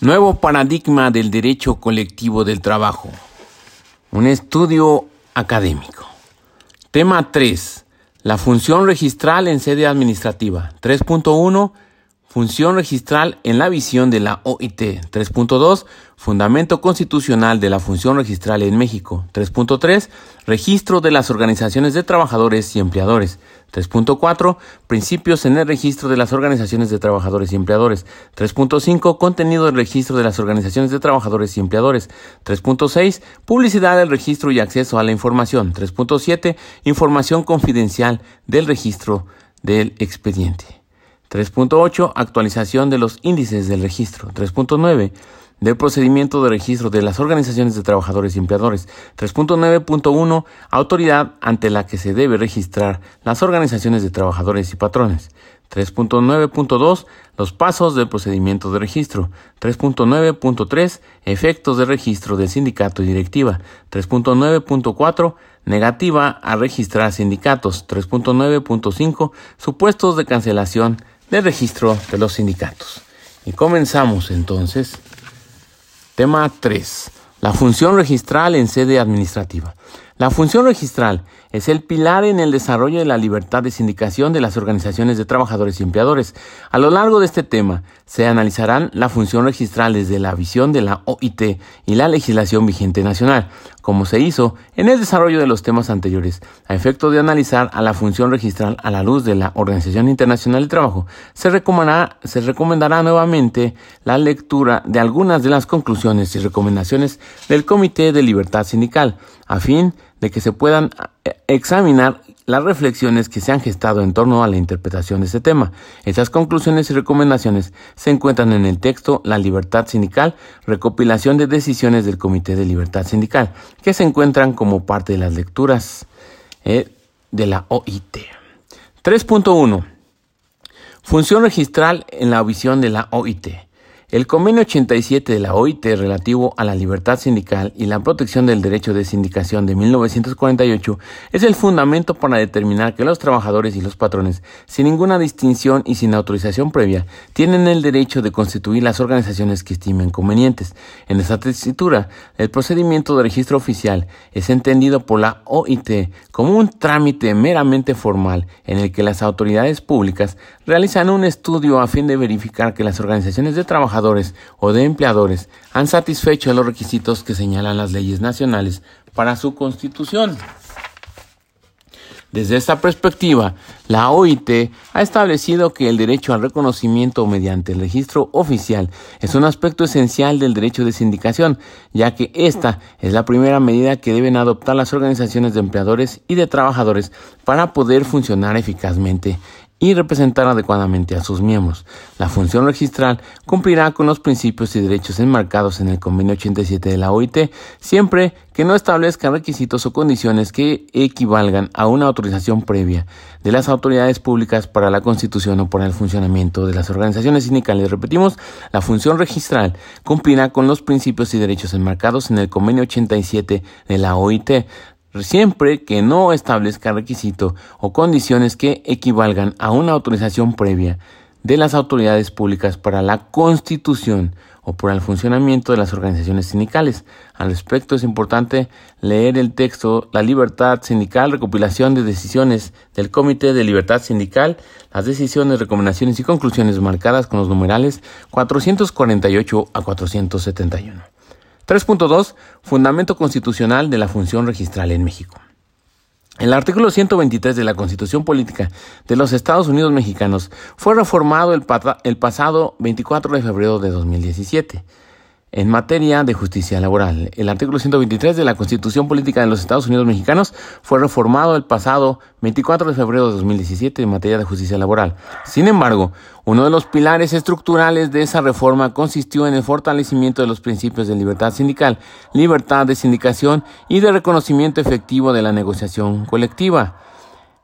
Nuevo paradigma del derecho colectivo del trabajo. Un estudio académico. Tema 3. La función registral en sede administrativa. 3.1. Función registral en la visión de la OIT. 3.2. Fundamento constitucional de la función registral en México. 3.3. Registro de las organizaciones de trabajadores y empleadores. 3.4. Principios en el registro de las organizaciones de trabajadores y empleadores. 3.5. Contenido del registro de las organizaciones de trabajadores y empleadores. 3.6. Publicidad del registro y acceso a la información. 3.7. Información confidencial del registro del expediente. 3.8. Actualización de los índices del registro. 3.9 del procedimiento de registro de las organizaciones de trabajadores y empleadores. 3.9.1 Autoridad ante la que se debe registrar las organizaciones de trabajadores y patrones. 3.9.2 Los pasos del procedimiento de registro. 3.9.3 Efectos de registro del sindicato y directiva. 3.9.4 Negativa a registrar sindicatos. 3.9.5 Supuestos de cancelación del registro de los sindicatos. Y comenzamos entonces Tema 3. La función registral en sede administrativa. La función registral es el pilar en el desarrollo de la libertad de sindicación de las organizaciones de trabajadores y empleadores. A lo largo de este tema se analizarán la función registral desde la visión de la OIT y la legislación vigente nacional, como se hizo en el desarrollo de los temas anteriores. A efecto de analizar a la función registral a la luz de la Organización Internacional del Trabajo, se recomendará, se recomendará nuevamente la lectura de algunas de las conclusiones y recomendaciones del Comité de Libertad Sindical, a fin de que se puedan eh, examinar las reflexiones que se han gestado en torno a la interpretación de este tema. Esas conclusiones y recomendaciones se encuentran en el texto La libertad sindical, recopilación de decisiones del Comité de Libertad Sindical, que se encuentran como parte de las lecturas eh, de la OIT. 3.1. Función registral en la visión de la OIT. El convenio 87 de la OIT relativo a la libertad sindical y la protección del derecho de sindicación de 1948 es el fundamento para determinar que los trabajadores y los patrones, sin ninguna distinción y sin autorización previa, tienen el derecho de constituir las organizaciones que estimen convenientes. En esta tesitura, el procedimiento de registro oficial es entendido por la OIT como un trámite meramente formal en el que las autoridades públicas realizan un estudio a fin de verificar que las organizaciones de trabajadores o de empleadores han satisfecho los requisitos que señalan las leyes nacionales para su constitución. Desde esta perspectiva, la OIT ha establecido que el derecho al reconocimiento mediante el registro oficial es un aspecto esencial del derecho de sindicación, ya que esta es la primera medida que deben adoptar las organizaciones de empleadores y de trabajadores para poder funcionar eficazmente y representar adecuadamente a sus miembros. La función registral cumplirá con los principios y derechos enmarcados en el Convenio 87 de la OIT, siempre que no establezca requisitos o condiciones que equivalgan a una autorización previa de las autoridades públicas para la constitución o para el funcionamiento de las organizaciones sindicales. Repetimos, la función registral cumplirá con los principios y derechos enmarcados en el Convenio 87 de la OIT, siempre que no establezca requisito o condiciones que equivalgan a una autorización previa de las autoridades públicas para la constitución o por el funcionamiento de las organizaciones sindicales. Al respecto es importante leer el texto La libertad sindical, recopilación de decisiones del Comité de Libertad Sindical, las decisiones, recomendaciones y conclusiones marcadas con los numerales 448 a 471. 3.2. Fundamento constitucional de la función registral en México. El artículo 123 de la Constitución Política de los Estados Unidos Mexicanos fue reformado el, pasado 24 de febrero de 2017 en materia de justicia laboral. El artículo 123 de la Constitución Política de los Estados Unidos Mexicanos fue reformado el pasado 24 de febrero de 2017 en materia de justicia laboral. Sin embargo, uno de los pilares estructurales de esa reforma consistió en el fortalecimiento de los principios de libertad sindical, libertad de sindicación y de reconocimiento efectivo de la negociación colectiva.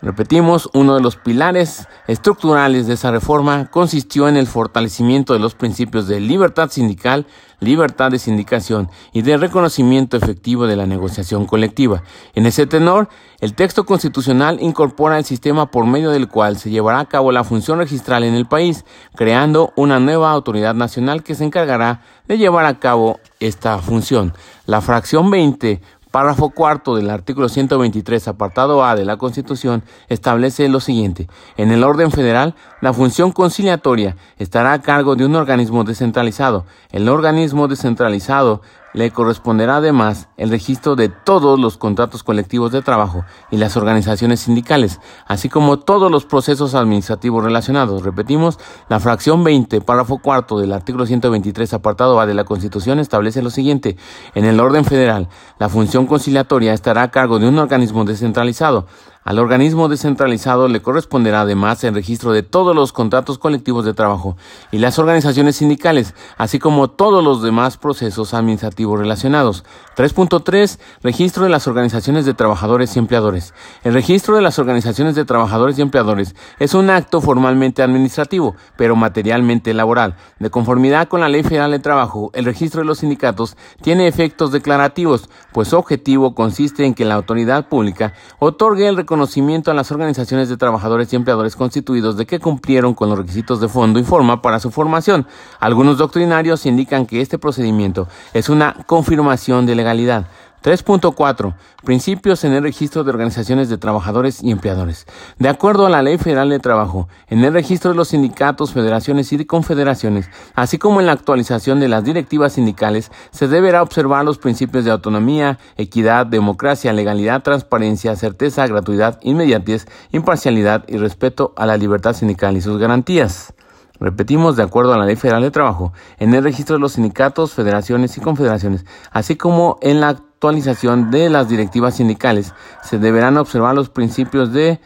Repetimos, uno de los pilares estructurales de esa reforma consistió en el fortalecimiento de los principios de libertad sindical, libertad de sindicación y de reconocimiento efectivo de la negociación colectiva. En ese tenor, el texto constitucional incorpora el sistema por medio del cual se llevará a cabo la función registral en el país, creando una nueva autoridad nacional que se encargará de llevar a cabo esta función. La fracción 20 Párrafo cuarto del artículo 123, apartado A de la Constitución, establece lo siguiente. En el orden federal, la función conciliatoria estará a cargo de un organismo descentralizado. El organismo descentralizado le corresponderá además el registro de todos los contratos colectivos de trabajo y las organizaciones sindicales, así como todos los procesos administrativos relacionados. Repetimos, la fracción 20, párrafo cuarto del artículo 123, apartado A de la Constitución establece lo siguiente. En el orden federal, la función conciliatoria estará a cargo de un organismo descentralizado. Al organismo descentralizado le corresponderá además el registro de todos los contratos colectivos de trabajo y las organizaciones sindicales, así como todos los demás procesos administrativos relacionados. 3.3. Registro de las organizaciones de trabajadores y empleadores. El registro de las organizaciones de trabajadores y empleadores es un acto formalmente administrativo, pero materialmente laboral. De conformidad con la Ley Federal de Trabajo, el registro de los sindicatos tiene efectos declarativos, pues su objetivo consiste en que la autoridad pública otorgue el reconocimiento a las organizaciones de trabajadores y empleadores constituidos de que cumplieron con los requisitos de fondo y forma para su formación. Algunos doctrinarios indican que este procedimiento es una confirmación de legalidad 3.4. Principios en el registro de organizaciones de trabajadores y empleadores. De acuerdo a la Ley Federal de Trabajo, en el registro de los sindicatos, federaciones y confederaciones, así como en la actualización de las directivas sindicales, se deberá observar los principios de autonomía, equidad, democracia, legalidad, transparencia, certeza, gratuidad, inmediatez, imparcialidad y respeto a la libertad sindical y sus garantías. Repetimos, de acuerdo a la Ley Federal de Trabajo, en el registro de los sindicatos, federaciones y confederaciones, así como en la actualización de las directivas sindicales, se deberán observar los principios de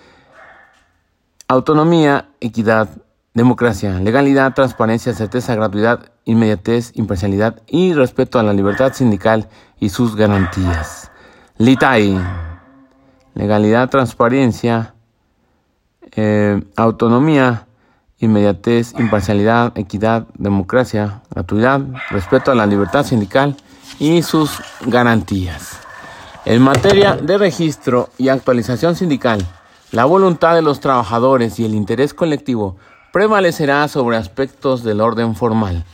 autonomía, equidad, democracia, legalidad, transparencia, certeza, gratuidad, inmediatez, imparcialidad y respeto a la libertad sindical y sus garantías. LITAI, legalidad, transparencia, eh, autonomía, inmediatez, imparcialidad, equidad, democracia, gratuidad, respeto a la libertad sindical y sus garantías. En materia de registro y actualización sindical, la voluntad de los trabajadores y el interés colectivo prevalecerá sobre aspectos del orden formal.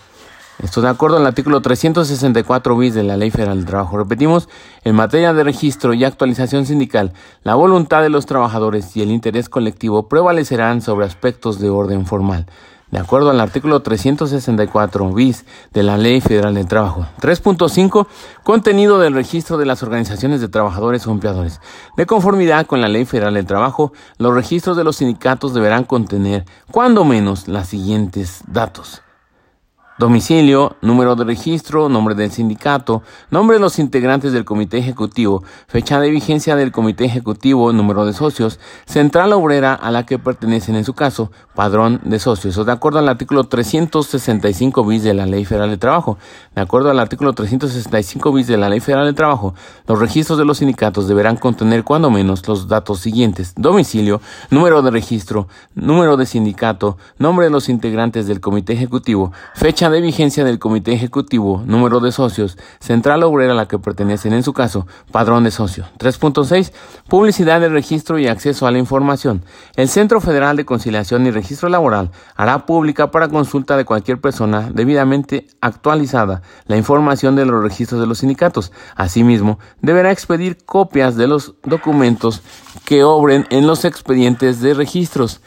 Esto de acuerdo al artículo 364 bis de la Ley Federal del Trabajo. Repetimos, en materia de registro y actualización sindical, la voluntad de los trabajadores y el interés colectivo prevalecerán sobre aspectos de orden formal. De acuerdo al artículo 364 bis de la Ley Federal del Trabajo. 3.5. Contenido del registro de las organizaciones de trabajadores o empleadores. De conformidad con la Ley Federal del Trabajo, los registros de los sindicatos deberán contener, cuando menos, los siguientes datos domicilio, número de registro, nombre del sindicato, nombre de los integrantes del comité ejecutivo, fecha de vigencia del comité ejecutivo, número de socios, central obrera a la que pertenecen en su caso, padrón de socios, de acuerdo al artículo 365 bis de la Ley Federal de Trabajo. De acuerdo al artículo 365 bis de la Ley Federal de Trabajo, los registros de los sindicatos deberán contener cuando menos los datos siguientes: domicilio, número de registro, número de sindicato, nombre de los integrantes del comité ejecutivo, fecha de vigencia del Comité Ejecutivo, número de socios, central obrera a la que pertenecen en su caso, padrón de socio. 3.6. Publicidad del registro y acceso a la información. El Centro Federal de Conciliación y Registro Laboral hará pública para consulta de cualquier persona debidamente actualizada la información de los registros de los sindicatos. Asimismo, deberá expedir copias de los documentos que obren en los expedientes de registros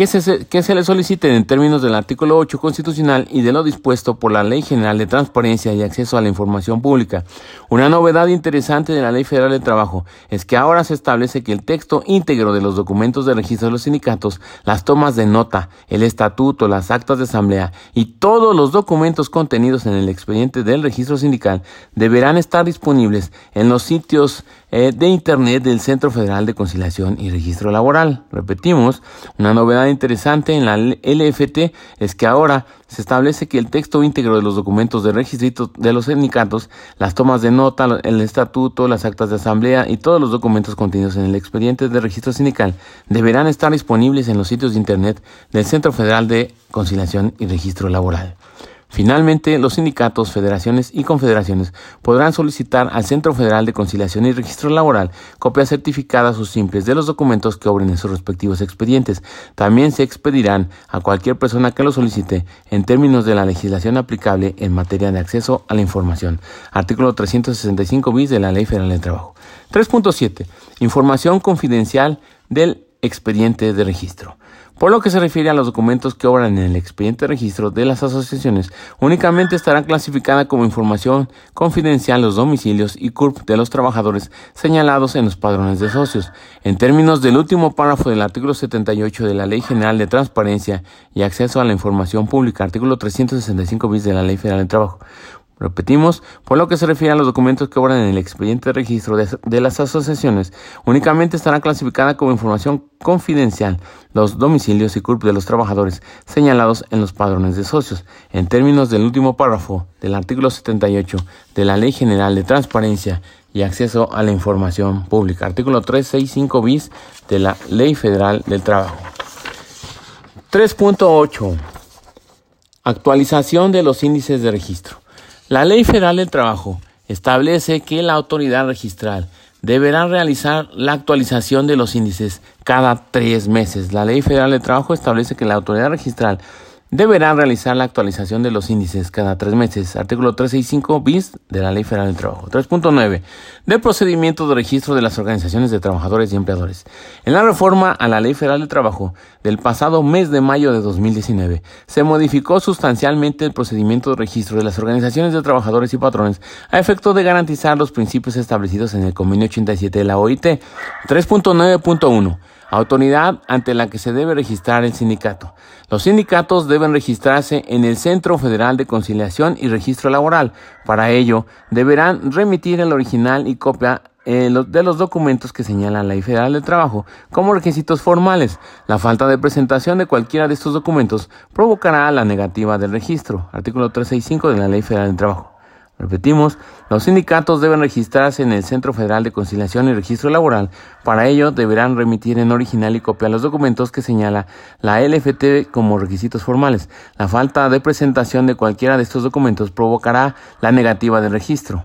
que se, le soliciten en términos del artículo 8 constitucional y de lo dispuesto por la Ley General de Transparencia y Acceso a la Información Pública. Una novedad interesante de la Ley Federal de Trabajo es que ahora se establece que el texto íntegro de los documentos de registro de los sindicatos, las tomas de nota, el estatuto, las actas de asamblea y todos los documentos contenidos en el expediente del registro sindical deberán estar disponibles en los sitios eh, de Internet del Centro Federal de Conciliación y Registro Laboral. Repetimos, una novedad interesante en la LFT es que ahora se establece que el texto íntegro de los documentos de registro de los sindicatos, las tomas de nota, el estatuto, las actas de asamblea y todos los documentos contenidos en el expediente de registro sindical deberán estar disponibles en los sitios de Internet del Centro Federal de Conciliación y Registro Laboral. Finalmente, los sindicatos, federaciones y confederaciones podrán solicitar al Centro Federal de Conciliación y Registro Laboral copias certificadas o simples de los documentos que obren en sus respectivos expedientes. También se expedirán a cualquier persona que lo solicite en términos de la legislación aplicable en materia de acceso a la información. Artículo 365 bis de la Ley Federal del Trabajo. 3.7. Información confidencial del expediente de registro. Por lo que se refiere a los documentos que obran en el expediente de registro de las asociaciones, únicamente estarán clasificadas como información confidencial los domicilios y CURP de los trabajadores señalados en los padrones de socios. En términos del último párrafo del artículo 78 de la Ley General de Transparencia y Acceso a la Información Pública, artículo 365 bis de la Ley Federal del Trabajo, Repetimos, por lo que se refiere a los documentos que obran en el expediente de registro de, las asociaciones, únicamente estará clasificada como información confidencial los domicilios y CURP de los trabajadores señalados en los padrones de socios, en términos del último párrafo del artículo 78 de la Ley General de Transparencia y Acceso a la Información Pública, artículo 365 bis de la Ley Federal del Trabajo. 3.8. Actualización de los índices de registro. La Ley Federal del Trabajo establece que la autoridad registral deberá realizar la actualización de los índices cada tres meses. La Ley Federal del Trabajo establece que la autoridad registral deberán realizar la actualización de los índices cada tres meses. Artículo 365 bis de la Ley Federal del Trabajo. 3.9. Del procedimiento de registro de las organizaciones de trabajadores y empleadores. En la reforma a la Ley Federal del Trabajo del pasado mes de mayo de 2019, se modificó sustancialmente el procedimiento de registro de las organizaciones de trabajadores y patrones a efecto de garantizar los principios establecidos en el convenio 87 de la OIT. 3.9.1 autoridad ante la que se debe registrar el sindicato. Los sindicatos deben registrarse en el Centro Federal de Conciliación y Registro Laboral. Para ello, deberán remitir el original y copia eh, de los documentos que señala la Ley Federal del Trabajo como requisitos formales. La falta de presentación de cualquiera de estos documentos provocará la negativa del registro. Artículo 365 de la Ley Federal del Trabajo. Repetimos, los sindicatos deben registrarse en el Centro Federal de Conciliación y Registro Laboral. Para ello, deberán remitir en original y copiar los documentos que señala la LFT como requisitos formales. La falta de presentación de cualquiera de estos documentos provocará la negativa del registro.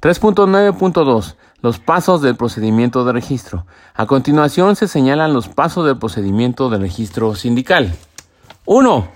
3.9.2. Los pasos del procedimiento de registro. A continuación se señalan los pasos del procedimiento de registro sindical. 1.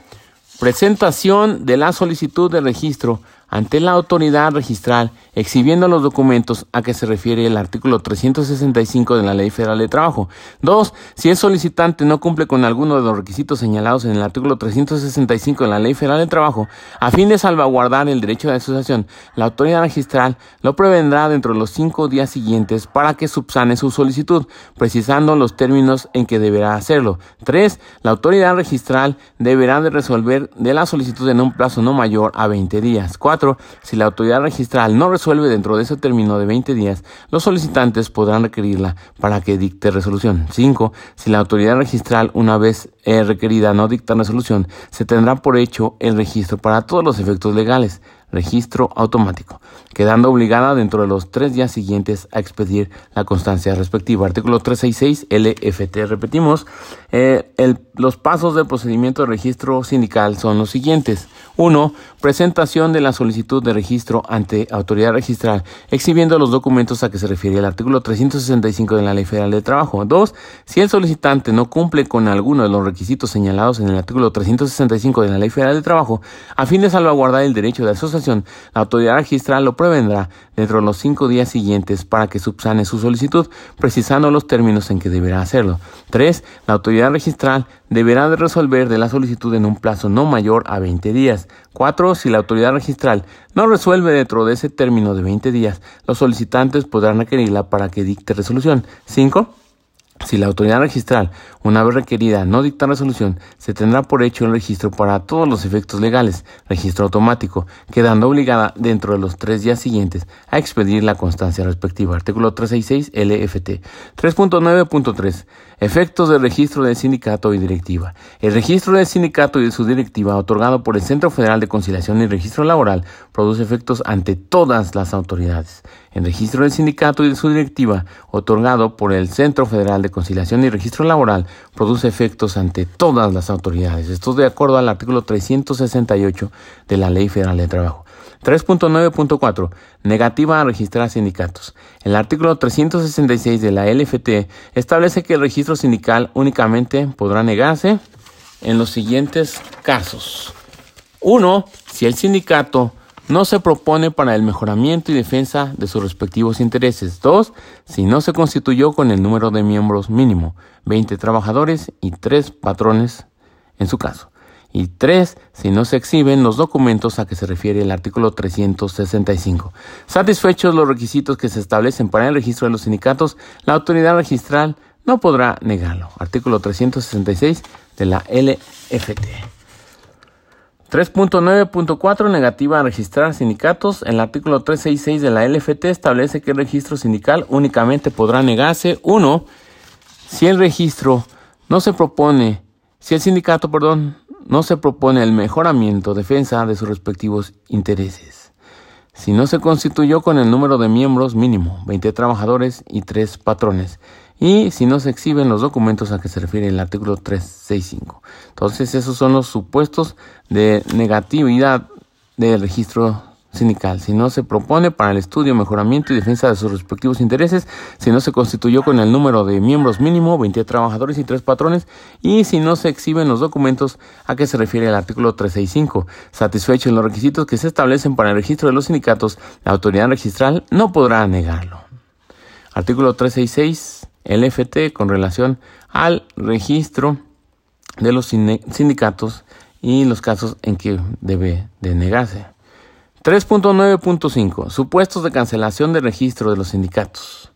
Presentación de la solicitud de registro ante la autoridad registral exhibiendo los documentos a que se refiere el artículo 365 de la Ley Federal de Trabajo. Dos, si el solicitante no cumple con alguno de los requisitos señalados en el artículo 365 de la Ley Federal de Trabajo, a fin de salvaguardar el derecho de asociación, la autoridad registral lo prevendrá dentro de los cinco días siguientes para que subsane su solicitud, precisando los términos en que deberá hacerlo. Tres, la autoridad registral deberá de resolver de la solicitud en un plazo no mayor a 20 días. Cuatro, si la autoridad registral no resuelve dentro de ese término de 20 días, los solicitantes podrán requerirla para que dicte resolución. 5. Si la autoridad registral, una vez eh, requerida, no dicta resolución, se tendrá por hecho el registro para todos los efectos legales registro automático, quedando obligada dentro de los tres días siguientes a expedir la constancia respectiva. Artículo 366 LFT. Repetimos, eh, los pasos del procedimiento de registro sindical son los siguientes. 1. Presentación de la solicitud de registro ante autoridad registral, exhibiendo los documentos a que se refiere el artículo 365 de la Ley Federal de Trabajo. 2. Si el solicitante no cumple con alguno de los requisitos señalados en el artículo 365 de la Ley Federal de Trabajo, a fin de salvaguardar el derecho de asociación, la autoridad registral lo prevendrá dentro de los cinco días siguientes para que subsane su solicitud, precisando los términos en que deberá hacerlo. 3. La autoridad registral deberá de resolver de la solicitud en un plazo no mayor a 20 días. 4. Si la autoridad registral no resuelve dentro de ese término de 20 días, los solicitantes podrán requerirla para que dicte resolución. 5. Si la autoridad registral, una vez requerida, no dicta resolución, se tendrá por hecho el registro para todos los efectos legales, registro automático, quedando obligada dentro de los tres días siguientes a expedir la constancia respectiva. Artículo 366 LFT. 3.9.3. Efectos del registro del sindicato y directiva. El registro del sindicato y de su directiva, otorgado por el Centro Federal de Conciliación y Registro Laboral, produce efectos ante todas las autoridades. El registro del sindicato y de su directiva, otorgado por el Centro Federal de Conciliación y Registro Laboral, produce efectos ante todas las autoridades. Esto es de acuerdo al artículo 368 de la Ley Federal de Trabajo. 3.9.4. Negativa a registrar sindicatos. El artículo 366 de la LFT establece que el registro sindical únicamente podrá negarse en los siguientes casos. 1. Si el sindicato no se propone para el mejoramiento y defensa de sus respectivos intereses. 2. Si no se constituyó con el número de miembros mínimo, 20 trabajadores y 3 patrones en su caso. Y 3. Si no se exhiben los documentos a que se refiere el artículo 365. Satisfechos los requisitos que se establecen para el registro de los sindicatos, la autoridad registral no podrá negarlo. Artículo 366 de la LFT. 3.9.4 negativa a registrar sindicatos. El artículo 366 de la LFT establece que el registro sindical únicamente podrá negarse uno si el registro no se propone, si el sindicato, perdón, no se propone el mejoramiento, defensa de sus respectivos intereses. Si no se constituyó con el número de miembros mínimo, 20 trabajadores y 3 patrones y si no se exhiben los documentos a que se refiere el artículo 365. Entonces, esos son los supuestos de negatividad del registro sindical. Si no se propone para el estudio, mejoramiento y defensa de sus respectivos intereses, si no se constituyó con el número de miembros mínimo, 20 trabajadores y 3 patrones, y si no se exhiben los documentos a que se refiere el artículo 365. Satisfecho en los requisitos que se establecen para el registro de los sindicatos, la autoridad registral no podrá negarlo. Artículo 366 LFT con relación al registro de los sindicatos y los casos en que debe de negarse. 3.9.5 Supuestos de cancelación del registro de los sindicatos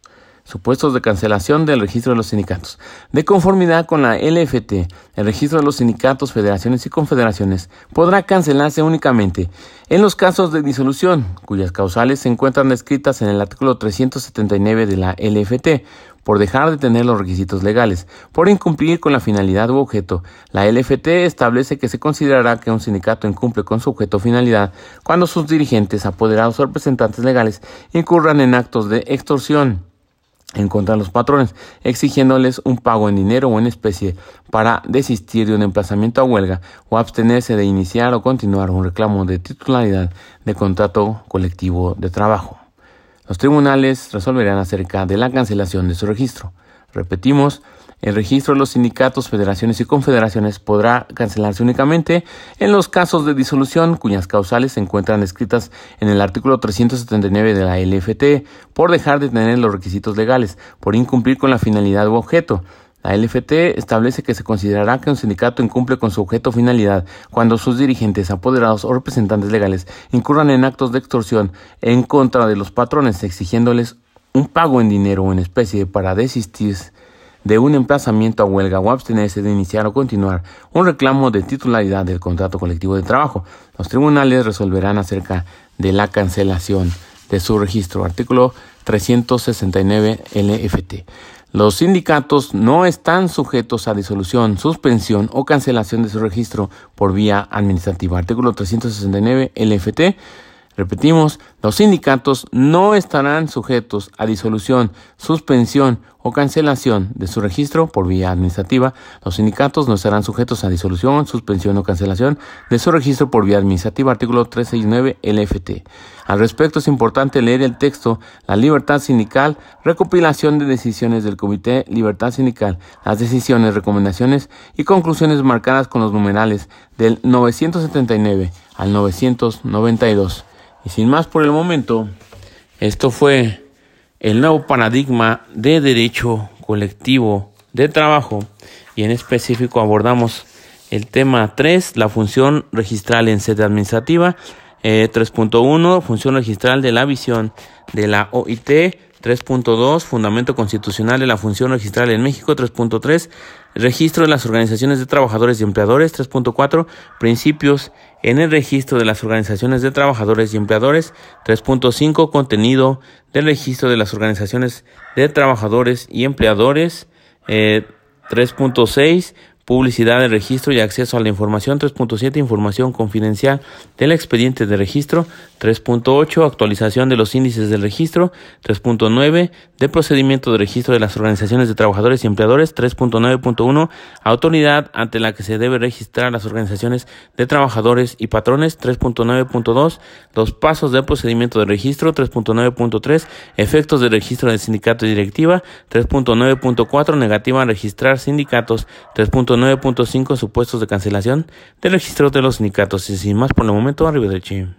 supuestos de cancelación del registro de los sindicatos. De conformidad con la LFT, el registro de los sindicatos, federaciones y confederaciones podrá cancelarse únicamente en los casos de disolución, cuyas causales se encuentran descritas en el artículo 379 de la LFT, por dejar de tener los requisitos legales, por incumplir con la finalidad u objeto. La LFT establece que se considerará que un sindicato incumple con su objeto o finalidad cuando sus dirigentes, apoderados o representantes legales incurran en actos de extorsión en contra de los patrones, exigiéndoles un pago en dinero o en especie para desistir de un emplazamiento a huelga o abstenerse de iniciar o continuar un reclamo de titularidad de contrato colectivo de trabajo. Los tribunales resolverán acerca de la cancelación de su registro. Repetimos, el registro de los sindicatos, federaciones y confederaciones podrá cancelarse únicamente en los casos de disolución cuyas causales se encuentran escritas en el artículo 379 de la LFT por dejar de tener los requisitos legales, por incumplir con la finalidad u objeto. La LFT establece que se considerará que un sindicato incumple con su objeto o finalidad cuando sus dirigentes, apoderados o representantes legales incurran en actos de extorsión en contra de los patrones, exigiéndoles un pago en dinero o en especie para desistir de un emplazamiento a huelga o abstenerse de iniciar o continuar un reclamo de titularidad del contrato colectivo de trabajo. Los tribunales resolverán acerca de la cancelación de su registro. Artículo 369 LFT. Los sindicatos no están sujetos a disolución, suspensión o cancelación de su registro por vía administrativa. Artículo 369 LFT. Repetimos, los sindicatos no estarán sujetos a disolución, suspensión o cancelación de su registro por vía administrativa. Los sindicatos no estarán sujetos a disolución, suspensión o cancelación de su registro por vía administrativa. Artículo 369 LFT. Al respecto es importante leer el texto La libertad sindical, recopilación de decisiones del Comité Libertad Sindical, las decisiones, recomendaciones y conclusiones marcadas con los numerales del 979 al 992. Y sin más por el momento, esto fue el nuevo paradigma de derecho colectivo de trabajo y en específico abordamos el tema 3, la función registral en sede administrativa, 3.1, eh, función registral de la visión de la OIT, 3.2, Fundamento Constitucional de la Función Registral en México. 3.3, Registro de las Organizaciones de Trabajadores y Empleadores. 3.4, Principios en el registro de las organizaciones de trabajadores y empleadores. 3.5, Contenido del registro de las organizaciones de trabajadores y empleadores. 3.6, eh, Publicidad de registro y acceso a la información. 3.7. Información confidencial del expediente de registro. 3.8. Actualización de los índices del registro. 3.9. De procedimiento de registro de las organizaciones de trabajadores y empleadores. 3.9.1. Autoridad ante la que se debe registrar las organizaciones de trabajadores y patrones. 3.9.2. Los pasos del procedimiento de registro. 3.9.3. Efectos de registro del sindicato y directiva. 3.9.4. Negativa a registrar sindicatos. 3.9.5 supuestos de cancelación del registro de los sindicatos. Y sin más por el momento, arriba de